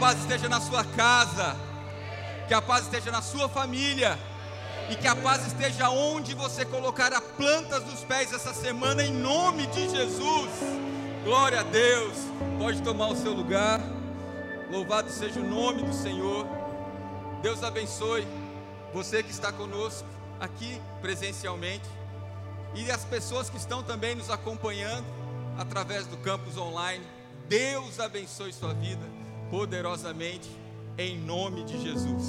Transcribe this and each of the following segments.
paz esteja na sua casa, que a paz esteja na sua família e que a paz esteja onde você colocar a plantas dos pés essa semana, em nome de Jesus. Glória a Deus. Pode tomar o seu lugar. Louvado seja o nome do Senhor. Deus abençoe você que está conosco aqui presencialmente e as pessoas que estão também nos acompanhando através do campus online. Deus abençoe sua vida poderosamente em nome de Jesus.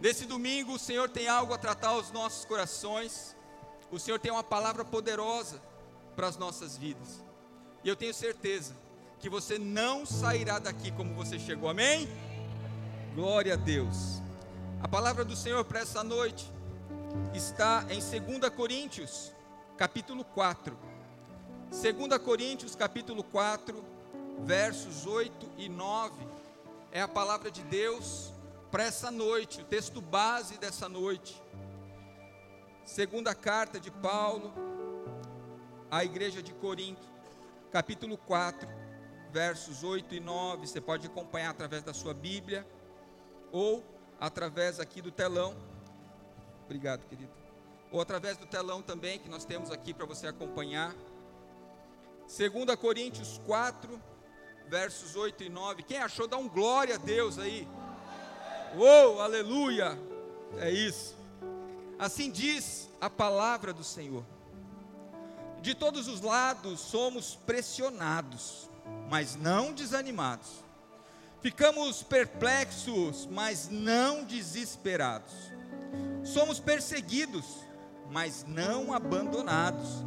Nesse domingo, o Senhor tem algo a tratar aos nossos corações. O Senhor tem uma palavra poderosa para as nossas vidas. E eu tenho certeza que você não sairá daqui como você chegou. Amém? Glória a Deus. A palavra do Senhor para essa noite está em 2 Coríntios, capítulo 4. 2 Coríntios, capítulo 4, versos 8 e 9. É a palavra de Deus para essa noite, o texto base dessa noite. Segunda carta de Paulo à igreja de Corinto, capítulo 4, versos 8 e 9. Você pode acompanhar através da sua Bíblia ou através aqui do telão. Obrigado, querido. Ou através do telão também que nós temos aqui para você acompanhar. 2 Coríntios 4, versos 8 e 9. Quem achou, dá um glória a Deus aí. Oh, aleluia! É isso. Assim diz a palavra do Senhor. De todos os lados somos pressionados, mas não desanimados. Ficamos perplexos, mas não desesperados. Somos perseguidos, mas não abandonados.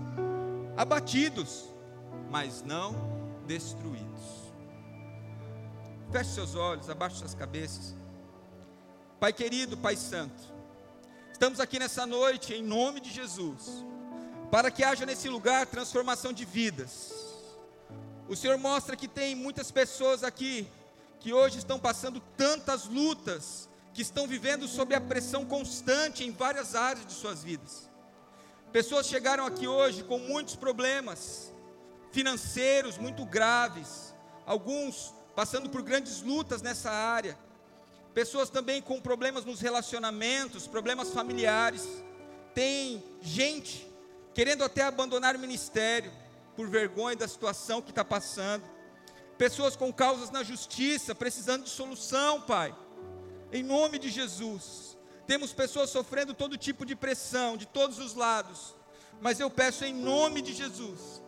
Abatidos, mas não destruídos. Feche seus olhos, abaixe suas cabeças. Pai querido, Pai Santo, estamos aqui nessa noite em nome de Jesus, para que haja nesse lugar transformação de vidas. O Senhor mostra que tem muitas pessoas aqui que hoje estão passando tantas lutas, que estão vivendo sob a pressão constante em várias áreas de suas vidas. Pessoas chegaram aqui hoje com muitos problemas financeiros muito graves, alguns passando por grandes lutas nessa área pessoas também com problemas nos relacionamentos, problemas familiares. Tem gente querendo até abandonar o ministério por vergonha da situação que está passando. Pessoas com causas na justiça, precisando de solução, Pai. Em nome de Jesus. Temos pessoas sofrendo todo tipo de pressão, de todos os lados. Mas eu peço em nome de Jesus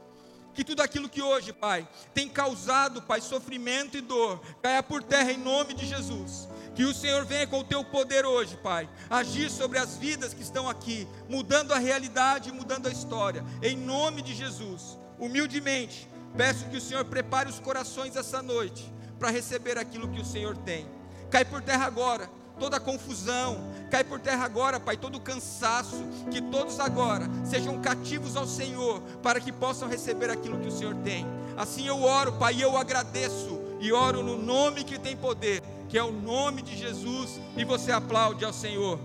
que tudo aquilo que hoje, Pai, tem causado, Pai, sofrimento e dor, caia por terra em nome de Jesus. Que o Senhor venha com o teu poder hoje, Pai, agir sobre as vidas que estão aqui, mudando a realidade mudando a história, em nome de Jesus. Humildemente, peço que o Senhor prepare os corações essa noite para receber aquilo que o Senhor tem. Cai por terra agora toda confusão, cai por terra agora, Pai, todo cansaço, que todos agora sejam cativos ao Senhor, para que possam receber aquilo que o Senhor tem. Assim eu oro, Pai, eu agradeço, e oro no nome que tem poder, que é o nome de Jesus, e você aplaude ao Senhor.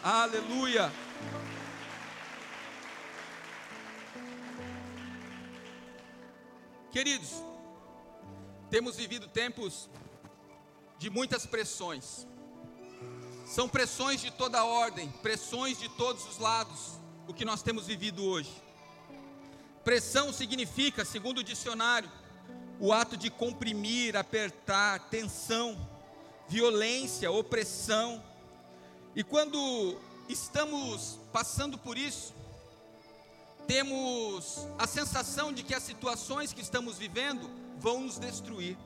Aleluia. Queridos, temos vivido tempos de muitas pressões. São pressões de toda ordem, pressões de todos os lados, o que nós temos vivido hoje. Pressão significa, segundo o dicionário, o ato de comprimir, apertar, tensão, violência, opressão. E quando estamos passando por isso, temos a sensação de que as situações que estamos vivendo vão nos destruir.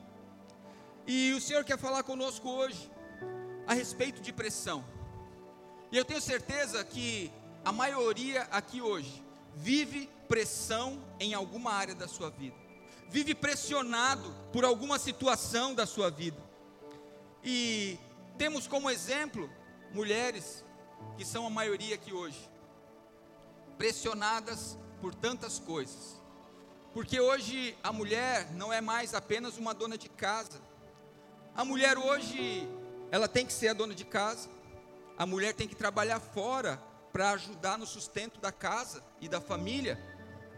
E o Senhor quer falar conosco hoje a respeito de pressão. E eu tenho certeza que a maioria aqui hoje vive pressão em alguma área da sua vida. Vive pressionado por alguma situação da sua vida. E temos como exemplo mulheres que são a maioria aqui hoje, pressionadas por tantas coisas. Porque hoje a mulher não é mais apenas uma dona de casa. A mulher hoje ela tem que ser a dona de casa, a mulher tem que trabalhar fora para ajudar no sustento da casa e da família,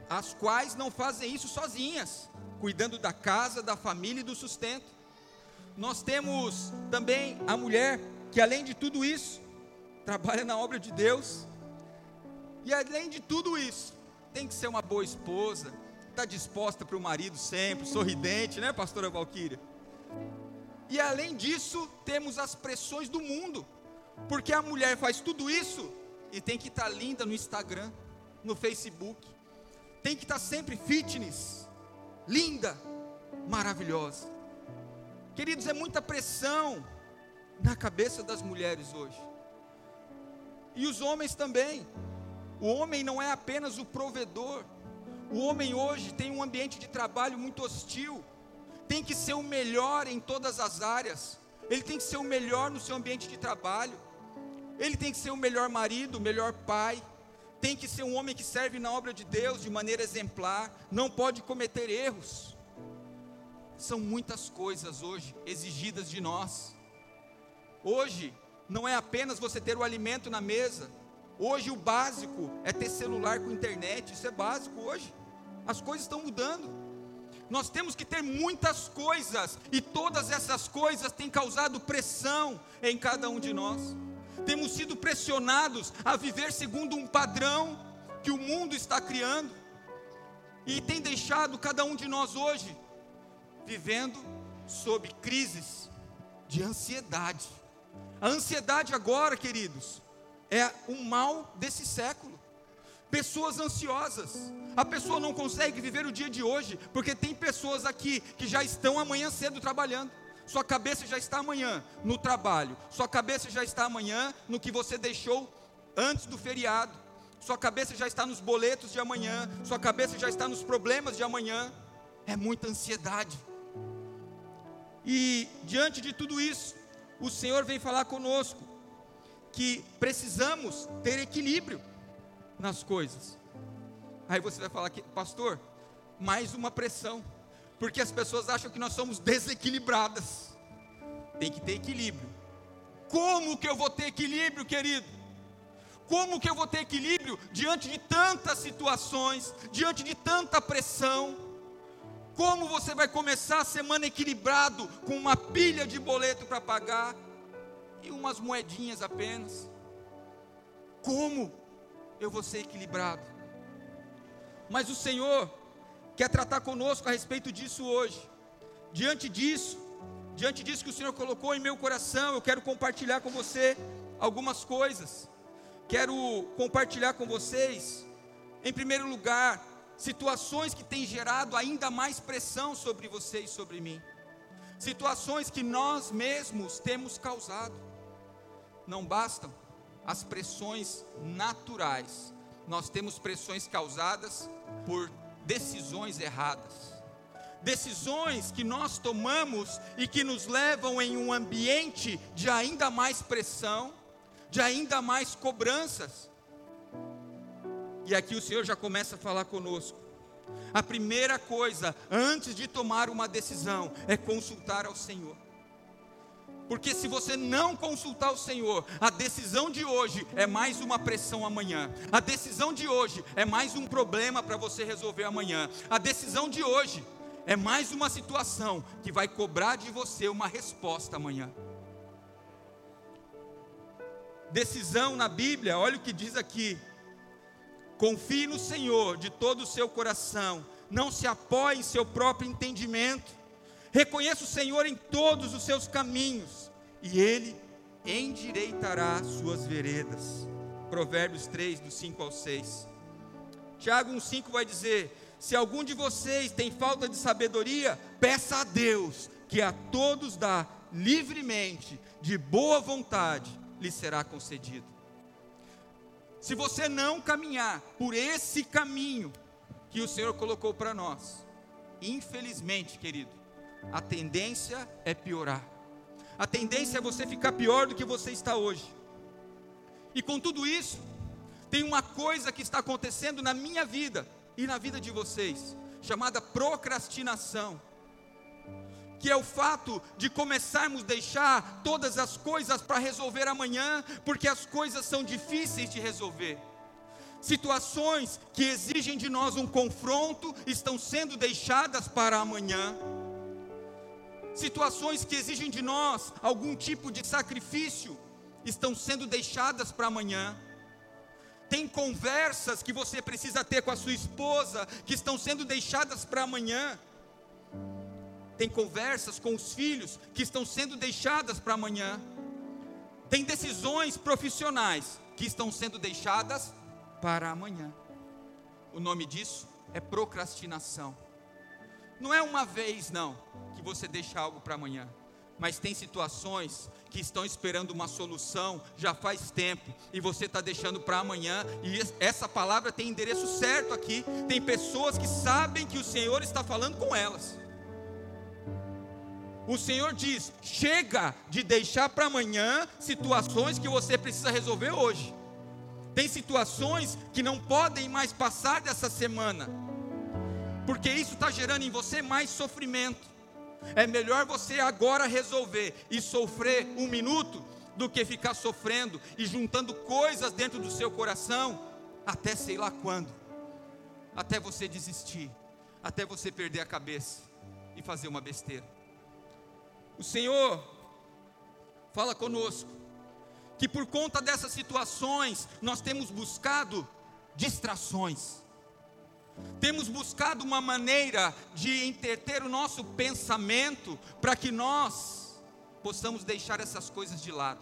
as quais não fazem isso sozinhas, cuidando da casa, da família e do sustento. nós temos também a mulher que, além de tudo isso, trabalha na obra de Deus, e além de tudo isso, tem que ser uma boa esposa, está disposta para o marido sempre, sorridente, né, pastora Valquíria? E além disso, temos as pressões do mundo, porque a mulher faz tudo isso e tem que estar tá linda no Instagram, no Facebook, tem que estar tá sempre fitness, linda, maravilhosa. Queridos, é muita pressão na cabeça das mulheres hoje. E os homens também. O homem não é apenas o provedor. O homem hoje tem um ambiente de trabalho muito hostil. Tem que ser o melhor em todas as áreas. Ele tem que ser o melhor no seu ambiente de trabalho. Ele tem que ser o melhor marido, o melhor pai. Tem que ser um homem que serve na obra de Deus de maneira exemplar. Não pode cometer erros. São muitas coisas hoje exigidas de nós. Hoje, não é apenas você ter o alimento na mesa. Hoje, o básico é ter celular com internet. Isso é básico hoje. As coisas estão mudando. Nós temos que ter muitas coisas, e todas essas coisas têm causado pressão em cada um de nós. Temos sido pressionados a viver segundo um padrão que o mundo está criando, e tem deixado cada um de nós hoje vivendo sob crises de ansiedade. A ansiedade agora, queridos, é o mal desse século. Pessoas ansiosas. A pessoa não consegue viver o dia de hoje, porque tem pessoas aqui que já estão amanhã cedo trabalhando. Sua cabeça já está amanhã no trabalho. Sua cabeça já está amanhã no que você deixou antes do feriado. Sua cabeça já está nos boletos de amanhã. Sua cabeça já está nos problemas de amanhã. É muita ansiedade. E diante de tudo isso, o Senhor vem falar conosco que precisamos ter equilíbrio nas coisas. Aí você vai falar que, pastor, mais uma pressão, porque as pessoas acham que nós somos desequilibradas. Tem que ter equilíbrio. Como que eu vou ter equilíbrio, querido? Como que eu vou ter equilíbrio diante de tantas situações, diante de tanta pressão? Como você vai começar a semana equilibrado, com uma pilha de boleto para pagar e umas moedinhas apenas? Como eu vou ser equilibrado? Mas o Senhor quer tratar conosco a respeito disso hoje. Diante disso, diante disso que o Senhor colocou em meu coração, eu quero compartilhar com você algumas coisas. Quero compartilhar com vocês, em primeiro lugar, situações que têm gerado ainda mais pressão sobre você e sobre mim, situações que nós mesmos temos causado. Não bastam as pressões naturais, nós temos pressões causadas por decisões erradas. Decisões que nós tomamos e que nos levam em um ambiente de ainda mais pressão, de ainda mais cobranças, e aqui o Senhor já começa a falar conosco. A primeira coisa, antes de tomar uma decisão, é consultar ao Senhor. Porque se você não consultar o Senhor, a decisão de hoje é mais uma pressão amanhã. A decisão de hoje é mais um problema para você resolver amanhã. A decisão de hoje é mais uma situação que vai cobrar de você uma resposta amanhã. Decisão na Bíblia, olha o que diz aqui, Confie no Senhor de todo o seu coração, não se apoie em seu próprio entendimento. Reconheça o Senhor em todos os seus caminhos, e Ele endireitará suas veredas. Provérbios 3, do 5 ao 6. Tiago 1,5 vai dizer: Se algum de vocês tem falta de sabedoria, peça a Deus, que a todos dá livremente, de boa vontade, lhe será concedido. Se você não caminhar por esse caminho que o Senhor colocou para nós, infelizmente, querido, a tendência é piorar. A tendência é você ficar pior do que você está hoje. E com tudo isso, tem uma coisa que está acontecendo na minha vida e na vida de vocês, chamada procrastinação que é o fato de começarmos a deixar todas as coisas para resolver amanhã, porque as coisas são difíceis de resolver. Situações que exigem de nós um confronto estão sendo deixadas para amanhã. Situações que exigem de nós algum tipo de sacrifício estão sendo deixadas para amanhã. Tem conversas que você precisa ter com a sua esposa que estão sendo deixadas para amanhã. Tem conversas com os filhos que estão sendo deixadas para amanhã. Tem decisões profissionais que estão sendo deixadas para amanhã. O nome disso é procrastinação. Não é uma vez, não, que você deixa algo para amanhã, mas tem situações que estão esperando uma solução já faz tempo e você está deixando para amanhã. E essa palavra tem endereço certo aqui. Tem pessoas que sabem que o Senhor está falando com elas. O Senhor diz: chega de deixar para amanhã situações que você precisa resolver hoje. Tem situações que não podem mais passar dessa semana, porque isso está gerando em você mais sofrimento. É melhor você agora resolver e sofrer um minuto do que ficar sofrendo e juntando coisas dentro do seu coração até sei lá quando, até você desistir, até você perder a cabeça e fazer uma besteira. O Senhor fala conosco que por conta dessas situações nós temos buscado distrações. Temos buscado uma maneira de entreter o nosso pensamento para que nós possamos deixar essas coisas de lado.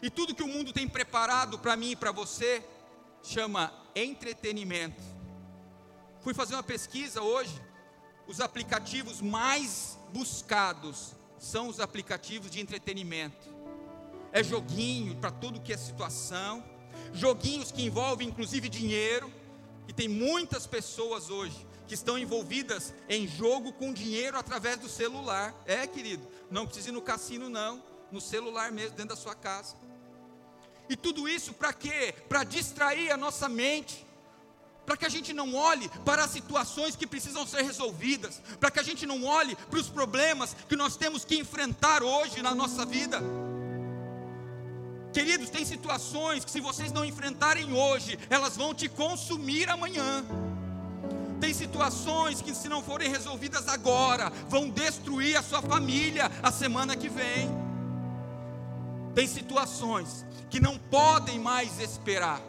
E tudo que o mundo tem preparado para mim e para você chama entretenimento. Fui fazer uma pesquisa hoje. Os aplicativos mais buscados são os aplicativos de entretenimento. É joguinho para tudo que é situação, joguinhos que envolvem inclusive dinheiro e tem muitas pessoas hoje que estão envolvidas em jogo com dinheiro através do celular. É, querido, não precisa ir no cassino, não, no celular mesmo, dentro da sua casa. E tudo isso para quê? Para distrair a nossa mente, para que a gente não olhe para as situações que precisam ser resolvidas, para que a gente não olhe para os problemas que nós temos que enfrentar hoje na nossa vida. Queridos, tem situações que se vocês não enfrentarem hoje, elas vão te consumir amanhã. Tem situações que, se não forem resolvidas agora, vão destruir a sua família a semana que vem. Tem situações que não podem mais esperar.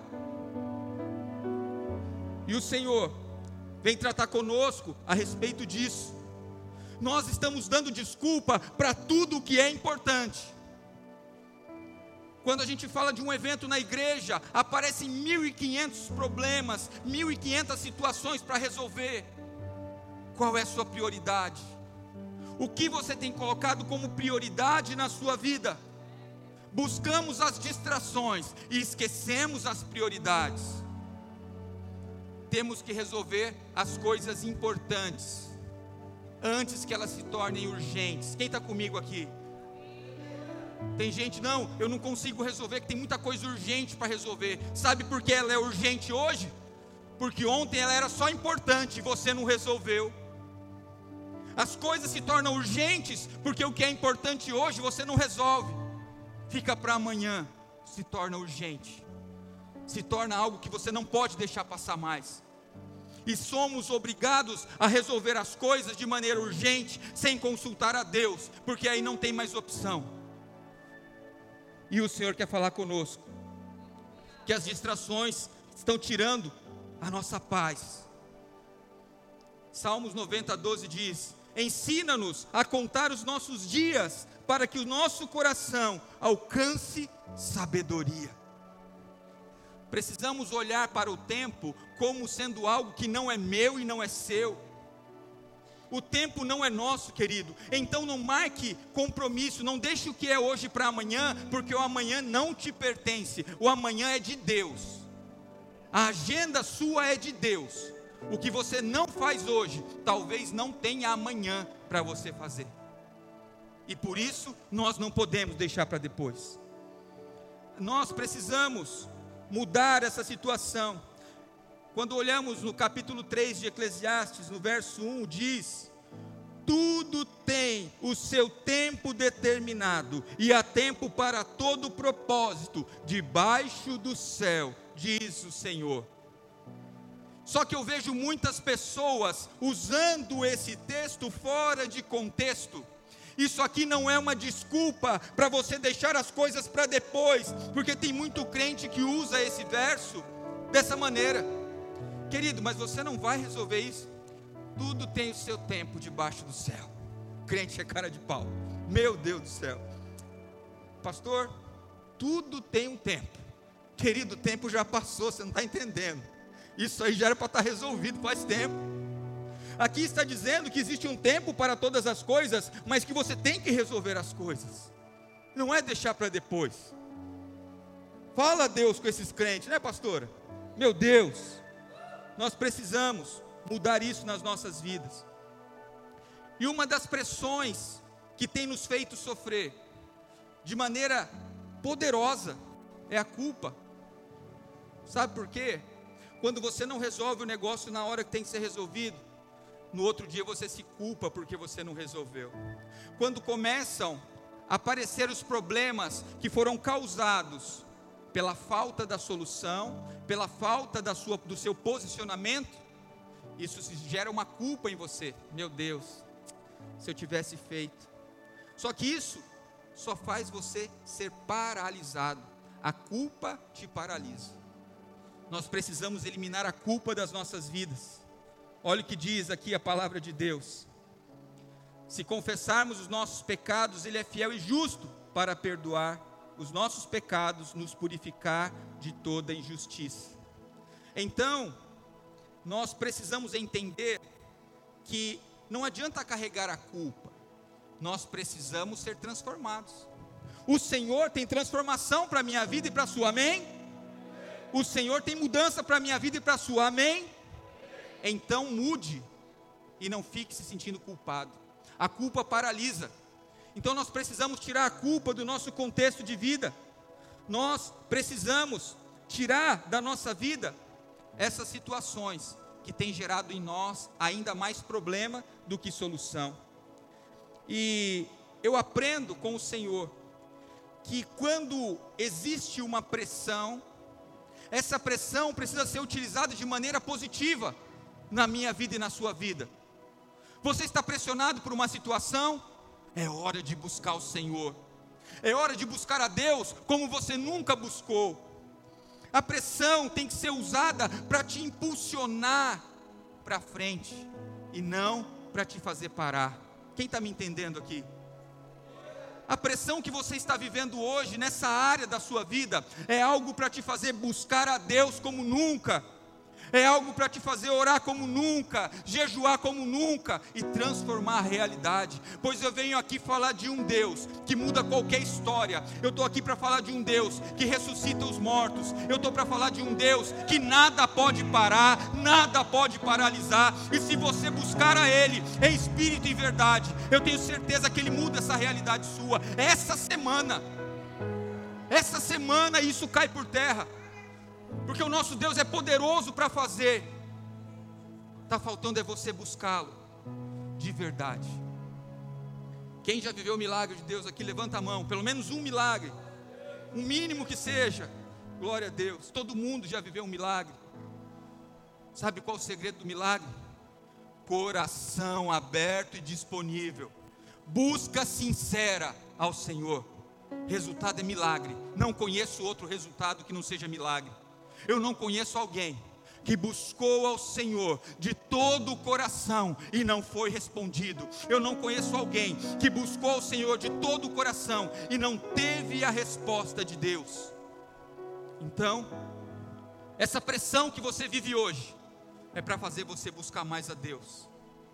E o Senhor vem tratar conosco a respeito disso. Nós estamos dando desculpa para tudo o que é importante. Quando a gente fala de um evento na igreja, aparecem 1.500 problemas, 1.500 situações para resolver. Qual é a sua prioridade? O que você tem colocado como prioridade na sua vida? Buscamos as distrações e esquecemos as prioridades. Temos que resolver as coisas importantes antes que elas se tornem urgentes. Quem está comigo aqui? Tem gente, não, eu não consigo resolver, que tem muita coisa urgente para resolver. Sabe por que ela é urgente hoje? Porque ontem ela era só importante e você não resolveu. As coisas se tornam urgentes porque o que é importante hoje você não resolve. Fica para amanhã, se torna urgente. Se torna algo que você não pode deixar passar mais. E somos obrigados a resolver as coisas de maneira urgente, sem consultar a Deus, porque aí não tem mais opção. E o Senhor quer falar conosco. Que as distrações estão tirando a nossa paz. Salmos 90, 12 diz: Ensina-nos a contar os nossos dias, para que o nosso coração alcance sabedoria. Precisamos olhar para o tempo como sendo algo que não é meu e não é seu o tempo não é nosso, querido. Então não marque compromisso, não deixe o que é hoje para amanhã, porque o amanhã não te pertence. O amanhã é de Deus. A agenda sua é de Deus. O que você não faz hoje, talvez não tenha amanhã para você fazer. E por isso nós não podemos deixar para depois. Nós precisamos mudar essa situação. Quando olhamos no capítulo 3 de Eclesiastes, no verso 1, diz: Tudo tem o seu tempo determinado, e há tempo para todo propósito, debaixo do céu, diz o Senhor. Só que eu vejo muitas pessoas usando esse texto fora de contexto Isso aqui não é uma desculpa para você deixar as coisas para depois, porque tem muito crente que usa esse verso dessa maneira. Querido, mas você não vai resolver isso. Tudo tem o seu tempo debaixo do céu. Crente é cara de pau. Meu Deus do céu. Pastor, tudo tem um tempo. Querido, o tempo já passou, você não está entendendo. Isso aí já era para estar tá resolvido faz tempo. Aqui está dizendo que existe um tempo para todas as coisas, mas que você tem que resolver as coisas. Não é deixar para depois. Fala Deus com esses crentes, né, pastora? Meu Deus, nós precisamos mudar isso nas nossas vidas. E uma das pressões que tem nos feito sofrer de maneira poderosa é a culpa. Sabe por quê? Quando você não resolve o negócio na hora que tem que ser resolvido, no outro dia você se culpa porque você não resolveu. Quando começam a aparecer os problemas que foram causados pela falta da solução, pela falta da sua, do seu posicionamento, isso gera uma culpa em você. Meu Deus, se eu tivesse feito. Só que isso só faz você ser paralisado. A culpa te paralisa. Nós precisamos eliminar a culpa das nossas vidas. Olha o que diz aqui a palavra de Deus. Se confessarmos os nossos pecados, Ele é fiel e justo para perdoar os nossos pecados, nos purificar de toda injustiça. Então, nós precisamos entender que não adianta carregar a culpa, nós precisamos ser transformados. O Senhor tem transformação para a minha vida e para a sua, amém? O Senhor tem mudança para a minha vida e para a sua, amém? Então mude e não fique se sentindo culpado. A culpa paralisa. Então nós precisamos tirar a culpa do nosso contexto de vida. Nós precisamos tirar da nossa vida essas situações que têm gerado em nós ainda mais problema do que solução. E eu aprendo com o Senhor que quando existe uma pressão, essa pressão precisa ser utilizada de maneira positiva na minha vida e na sua vida. Você está pressionado por uma situação? É hora de buscar o Senhor. É hora de buscar a Deus como você nunca buscou. A pressão tem que ser usada para te impulsionar para frente e não para te fazer parar. Quem está me entendendo aqui? A pressão que você está vivendo hoje nessa área da sua vida é algo para te fazer buscar a Deus como nunca é algo para te fazer orar como nunca, jejuar como nunca e transformar a realidade. Pois eu venho aqui falar de um Deus que muda qualquer história. Eu estou aqui para falar de um Deus que ressuscita os mortos. Eu estou para falar de um Deus que nada pode parar, nada pode paralisar. E se você buscar a Ele em espírito e verdade, eu tenho certeza que Ele muda essa realidade sua. Essa semana, essa semana isso cai por terra porque o nosso Deus é poderoso para fazer. Está faltando é você buscá-lo de verdade. Quem já viveu o milagre de Deus aqui, levanta a mão, pelo menos um milagre, um mínimo que seja. Glória a Deus. Todo mundo já viveu um milagre. Sabe qual o segredo do milagre? Coração aberto e disponível. Busca sincera ao Senhor. Resultado é milagre. Não conheço outro resultado que não seja milagre. Eu não conheço alguém que buscou ao Senhor de todo o coração e não foi respondido. Eu não conheço alguém que buscou ao Senhor de todo o coração e não teve a resposta de Deus. Então, essa pressão que você vive hoje é para fazer você buscar mais a Deus,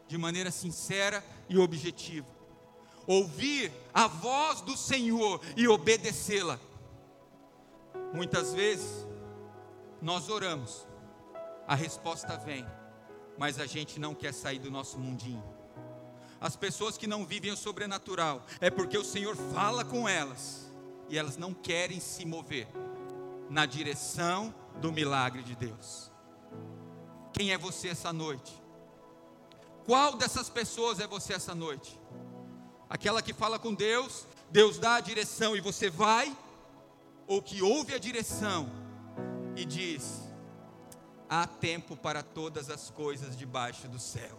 de maneira sincera e objetiva. Ouvir a voz do Senhor e obedecê-la. Muitas vezes, nós oramos, a resposta vem, mas a gente não quer sair do nosso mundinho. As pessoas que não vivem o sobrenatural é porque o Senhor fala com elas e elas não querem se mover na direção do milagre de Deus. Quem é você essa noite? Qual dessas pessoas é você essa noite? Aquela que fala com Deus, Deus dá a direção e você vai, ou que ouve a direção e diz: há tempo para todas as coisas debaixo do céu.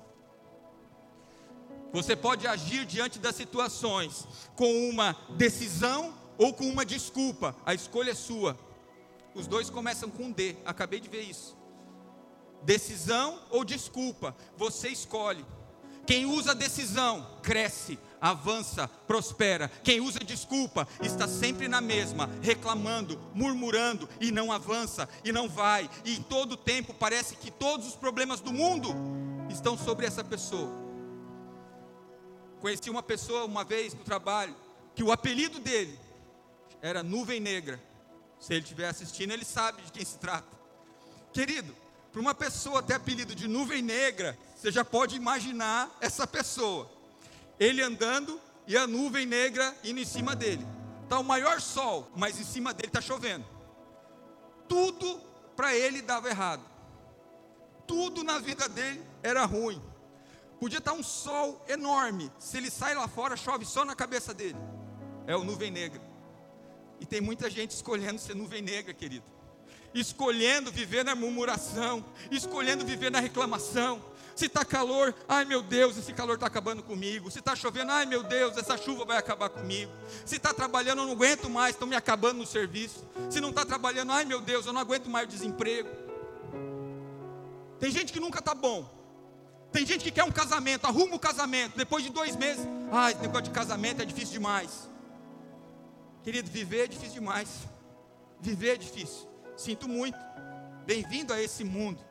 Você pode agir diante das situações com uma decisão ou com uma desculpa. A escolha é sua. Os dois começam com D. Acabei de ver isso. Decisão ou desculpa. Você escolhe. Quem usa decisão cresce, avança, prospera. Quem usa desculpa está sempre na mesma, reclamando, murmurando e não avança e não vai. E em todo tempo parece que todos os problemas do mundo estão sobre essa pessoa. Conheci uma pessoa uma vez no trabalho que o apelido dele era Nuvem Negra. Se ele estiver assistindo, ele sabe de quem se trata. Querido, para uma pessoa ter apelido de Nuvem Negra, você já pode imaginar essa pessoa. Ele andando e a nuvem negra indo em cima dele. Está o maior sol, mas em cima dele está chovendo. Tudo para ele dava errado. Tudo na vida dele era ruim. Podia estar tá um sol enorme. Se ele sai lá fora, chove só na cabeça dele. É o nuvem negra. E tem muita gente escolhendo ser nuvem negra, querido. Escolhendo viver na murmuração, escolhendo viver na reclamação, se está calor, ai meu Deus, esse calor está acabando comigo. Se está chovendo, ai meu Deus, essa chuva vai acabar comigo. Se está trabalhando, eu não aguento mais, estão me acabando no serviço. Se não está trabalhando, ai meu Deus, eu não aguento mais o desemprego. Tem gente que nunca está bom. Tem gente que quer um casamento, arruma o casamento, depois de dois meses, ai, esse negócio de casamento é difícil demais. Querido, viver é difícil demais. Viver é difícil. Sinto muito. Bem-vindo a esse mundo.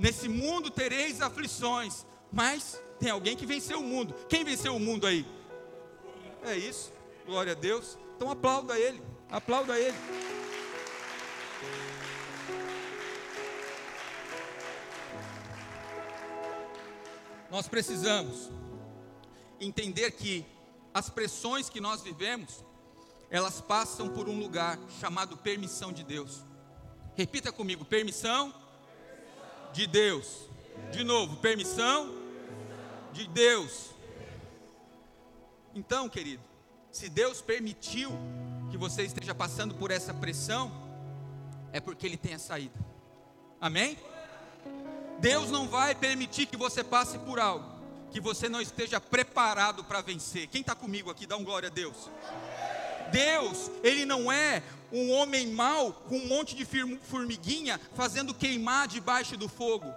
Nesse mundo tereis aflições, mas tem alguém que venceu o mundo. Quem venceu o mundo aí? É isso. Glória a Deus. Então aplauda ele. Aplauda ele. Nós precisamos entender que as pressões que nós vivemos, elas passam por um lugar chamado permissão de Deus. Repita comigo: permissão de Deus. De novo, permissão de Deus. Então, querido, se Deus permitiu que você esteja passando por essa pressão, é porque Ele tem a saída. Amém? Deus não vai permitir que você passe por algo que você não esteja preparado para vencer. Quem está comigo aqui, dá um glória a Deus. Deus, Ele não é um homem mau com um monte de formiguinha fazendo queimar debaixo do fogo.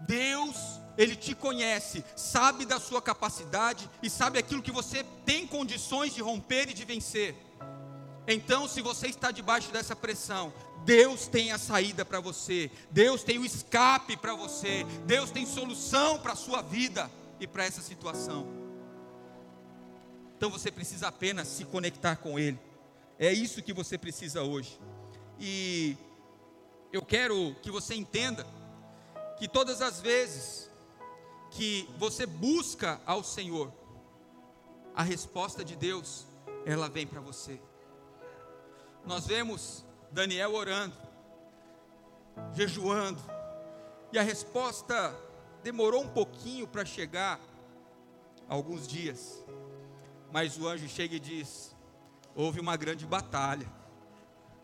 Deus, Ele te conhece, sabe da sua capacidade e sabe aquilo que você tem condições de romper e de vencer. Então, se você está debaixo dessa pressão, Deus tem a saída para você, Deus tem o escape para você, Deus tem solução para a sua vida e para essa situação. Então você precisa apenas se conectar com Ele. É isso que você precisa hoje. E eu quero que você entenda que todas as vezes que você busca ao Senhor, a resposta de Deus, ela vem para você. Nós vemos Daniel orando, jejuando, e a resposta demorou um pouquinho para chegar, alguns dias. Mas o anjo chega e diz: houve uma grande batalha,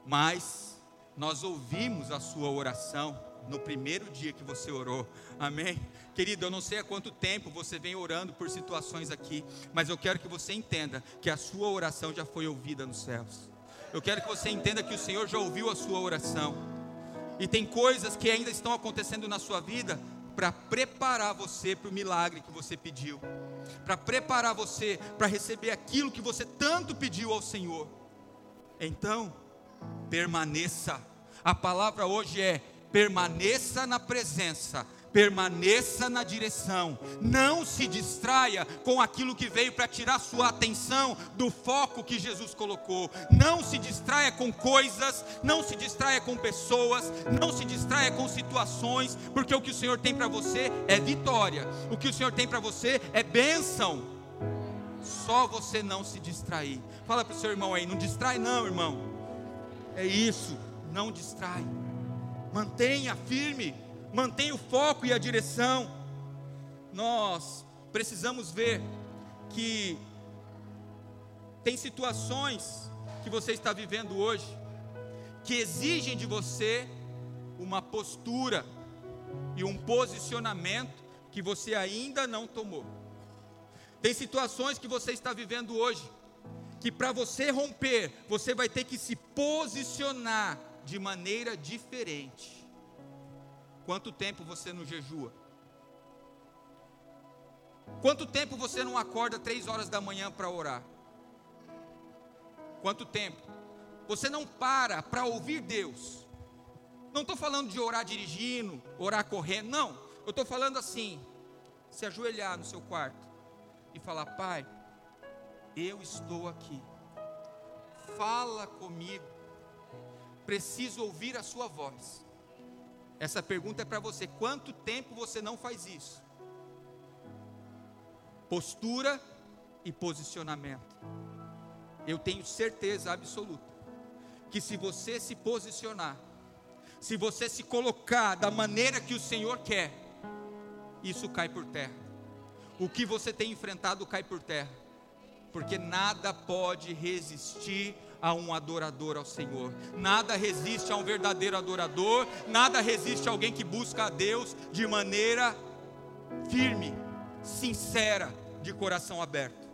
mas nós ouvimos a sua oração no primeiro dia que você orou, amém? Querido, eu não sei há quanto tempo você vem orando por situações aqui, mas eu quero que você entenda que a sua oração já foi ouvida nos céus. Eu quero que você entenda que o Senhor já ouviu a sua oração. E tem coisas que ainda estão acontecendo na sua vida para preparar você para o milagre que você pediu, para preparar você para receber aquilo que você tanto pediu ao Senhor. Então, permaneça. A palavra hoje é: permaneça na presença permaneça na direção, não se distraia com aquilo que veio para tirar sua atenção do foco que Jesus colocou, não se distraia com coisas, não se distraia com pessoas, não se distraia com situações, porque o que o Senhor tem para você é vitória, o que o Senhor tem para você é bênção. Só você não se distrair. Fala para o seu irmão aí, não distrai não, irmão. É isso, não distrai. Mantenha firme mantenha o foco e a direção. Nós precisamos ver que tem situações que você está vivendo hoje que exigem de você uma postura e um posicionamento que você ainda não tomou. Tem situações que você está vivendo hoje, que para você romper, você vai ter que se posicionar de maneira diferente. Quanto tempo você não jejua? Quanto tempo você não acorda três horas da manhã para orar? Quanto tempo? Você não para para ouvir Deus. Não estou falando de orar dirigindo, orar correndo, não. Eu estou falando assim, se ajoelhar no seu quarto e falar: Pai, eu estou aqui, fala comigo, preciso ouvir a Sua voz. Essa pergunta é para você: quanto tempo você não faz isso? Postura e posicionamento. Eu tenho certeza absoluta que se você se posicionar, se você se colocar da maneira que o Senhor quer, isso cai por terra. O que você tem enfrentado cai por terra, porque nada pode resistir a um adorador ao Senhor, nada resiste a um verdadeiro adorador, nada resiste a alguém que busca a Deus de maneira firme, sincera, de coração aberto.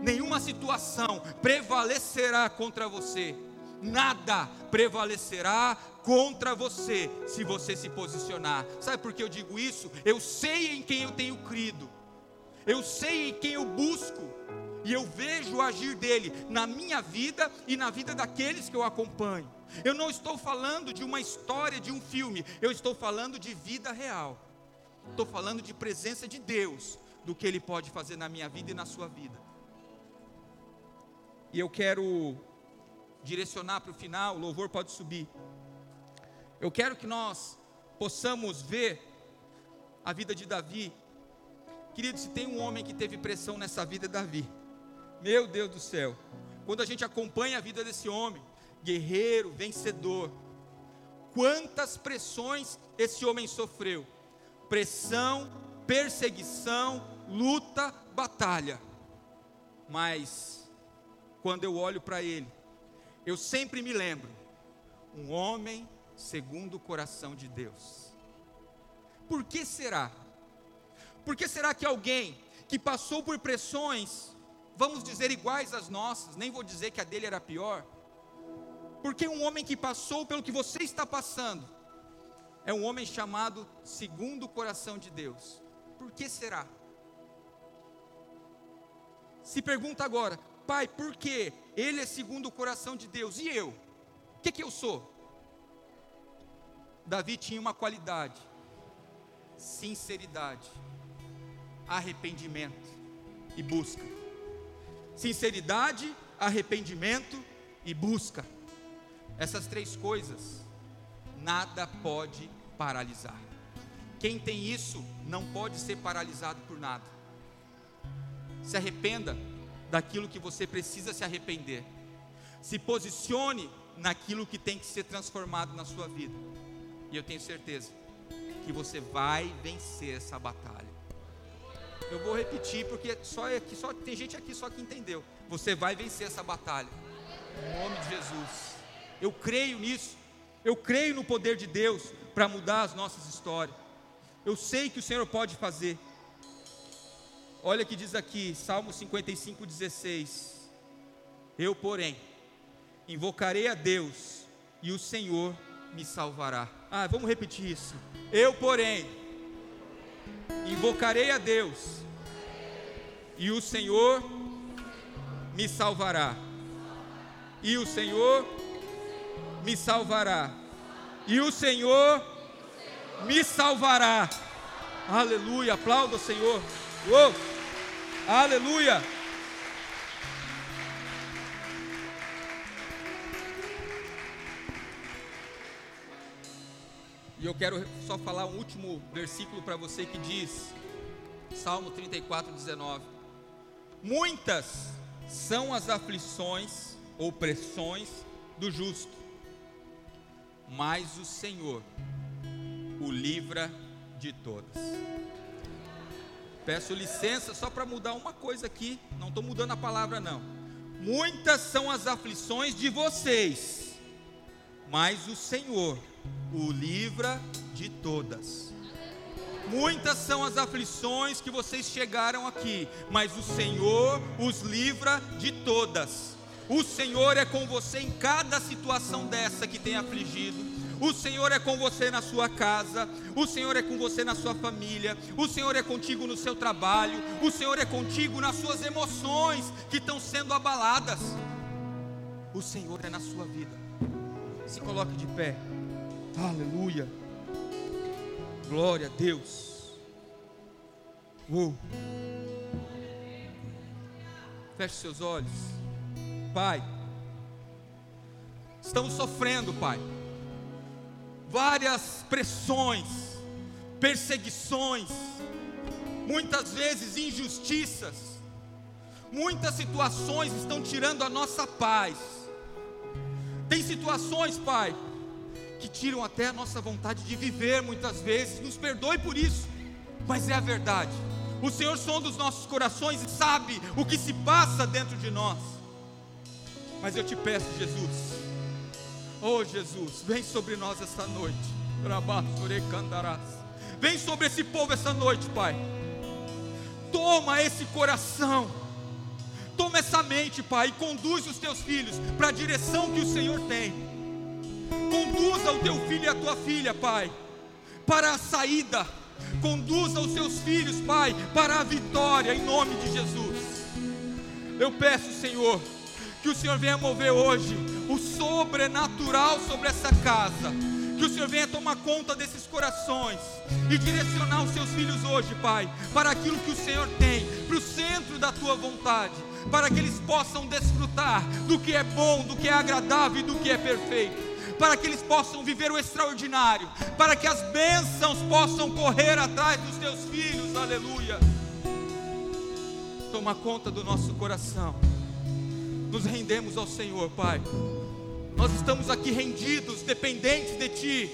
Nenhuma situação prevalecerá contra você, nada prevalecerá contra você se você se posicionar. Sabe por que eu digo isso? Eu sei em quem eu tenho crido, eu sei em quem eu busco, e eu vejo o agir dele na minha vida e na vida daqueles que eu acompanho. Eu não estou falando de uma história, de um filme, eu estou falando de vida real. Estou falando de presença de Deus, do que Ele pode fazer na minha vida e na sua vida. E eu quero direcionar para o final, o louvor pode subir. Eu quero que nós possamos ver a vida de Davi. Querido, se tem um homem que teve pressão nessa vida, é Davi. Meu Deus do céu. Quando a gente acompanha a vida desse homem, guerreiro, vencedor, quantas pressões esse homem sofreu? Pressão, perseguição, luta, batalha. Mas, quando eu olho para ele, eu sempre me lembro: um homem segundo o coração de Deus. Por que será? Por que será que alguém que passou por pressões, vamos dizer iguais às nossas, nem vou dizer que a dele era pior, porque um homem que passou pelo que você está passando, é um homem chamado segundo o coração de Deus. Por que será? Se pergunta agora, pai, por que ele é segundo o coração de Deus e eu? O que, que eu sou? Davi tinha uma qualidade: sinceridade, arrependimento e busca. Sinceridade, arrependimento e busca. Essas três coisas, nada pode paralisar. Quem tem isso não pode ser paralisado por nada. Se arrependa daquilo que você precisa se arrepender. Se posicione naquilo que tem que ser transformado na sua vida. E eu tenho certeza que você vai vencer essa batalha. Eu vou repetir porque só aqui, só tem gente aqui só que entendeu. Você vai vencer essa batalha. Em nome de Jesus. Eu creio nisso. Eu creio no poder de Deus para mudar as nossas histórias. Eu sei que o Senhor pode fazer. Olha que diz aqui, Salmo 55, 16. Eu, porém, invocarei a Deus e o Senhor me salvará. Ah, vamos repetir isso. Eu, porém, invocarei a Deus e o Senhor me salvará. E o Senhor me salvará. E o Senhor me salvará. Aleluia, aplauda o Senhor. Aleluia. E eu quero só falar um último versículo para você que diz, Salmo 34, 19: Muitas são as aflições ou pressões do justo, mas o Senhor o livra de todas. Peço licença só para mudar uma coisa aqui, não estou mudando a palavra não. Muitas são as aflições de vocês, mas o Senhor o livra de todas. Muitas são as aflições que vocês chegaram aqui, mas o Senhor os livra de todas. O Senhor é com você em cada situação dessa que tem afligido. O Senhor é com você na sua casa, o Senhor é com você na sua família, o Senhor é contigo no seu trabalho, o Senhor é contigo nas suas emoções que estão sendo abaladas. O Senhor é na sua vida. Se coloque de pé. Aleluia. Glória a Deus. Uh. Feche seus olhos. Pai, estamos sofrendo, Pai, várias pressões, perseguições, muitas vezes injustiças, muitas situações estão tirando a nossa paz. Tem situações, Pai, que tiram até a nossa vontade de viver muitas vezes, nos perdoe por isso, mas é a verdade. O Senhor sonda os nossos corações e sabe o que se passa dentro de nós. Mas eu te peço, Jesus, oh Jesus, vem sobre nós esta noite. Vem sobre esse povo essa noite, Pai. Toma esse coração, toma essa mente, Pai, e conduz os teus filhos para a direção que o Senhor tem. Conduza o teu filho e a tua filha, Pai, para a saída. Conduza os seus filhos, Pai, para a vitória, em nome de Jesus. Eu peço, Senhor, que o Senhor venha mover hoje o sobrenatural sobre essa casa. Que o Senhor venha tomar conta desses corações e direcionar os seus filhos hoje, Pai, para aquilo que o Senhor tem, para o centro da tua vontade, para que eles possam desfrutar do que é bom, do que é agradável e do que é perfeito para que eles possam viver o extraordinário, para que as bênçãos possam correr atrás dos teus filhos, aleluia. Toma conta do nosso coração, nos rendemos ao Senhor, Pai. Nós estamos aqui rendidos, dependentes de Ti.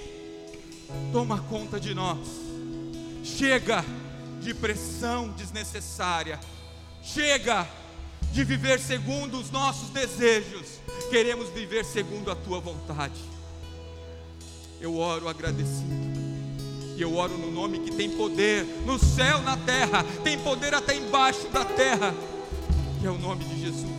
Toma conta de nós. Chega de pressão desnecessária. Chega de viver segundo os nossos desejos. Queremos viver segundo a tua vontade eu oro agradecido. E eu oro no nome que tem poder no céu, na terra, tem poder até embaixo da terra, que é o nome de Jesus.